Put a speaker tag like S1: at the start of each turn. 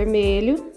S1: vermelho.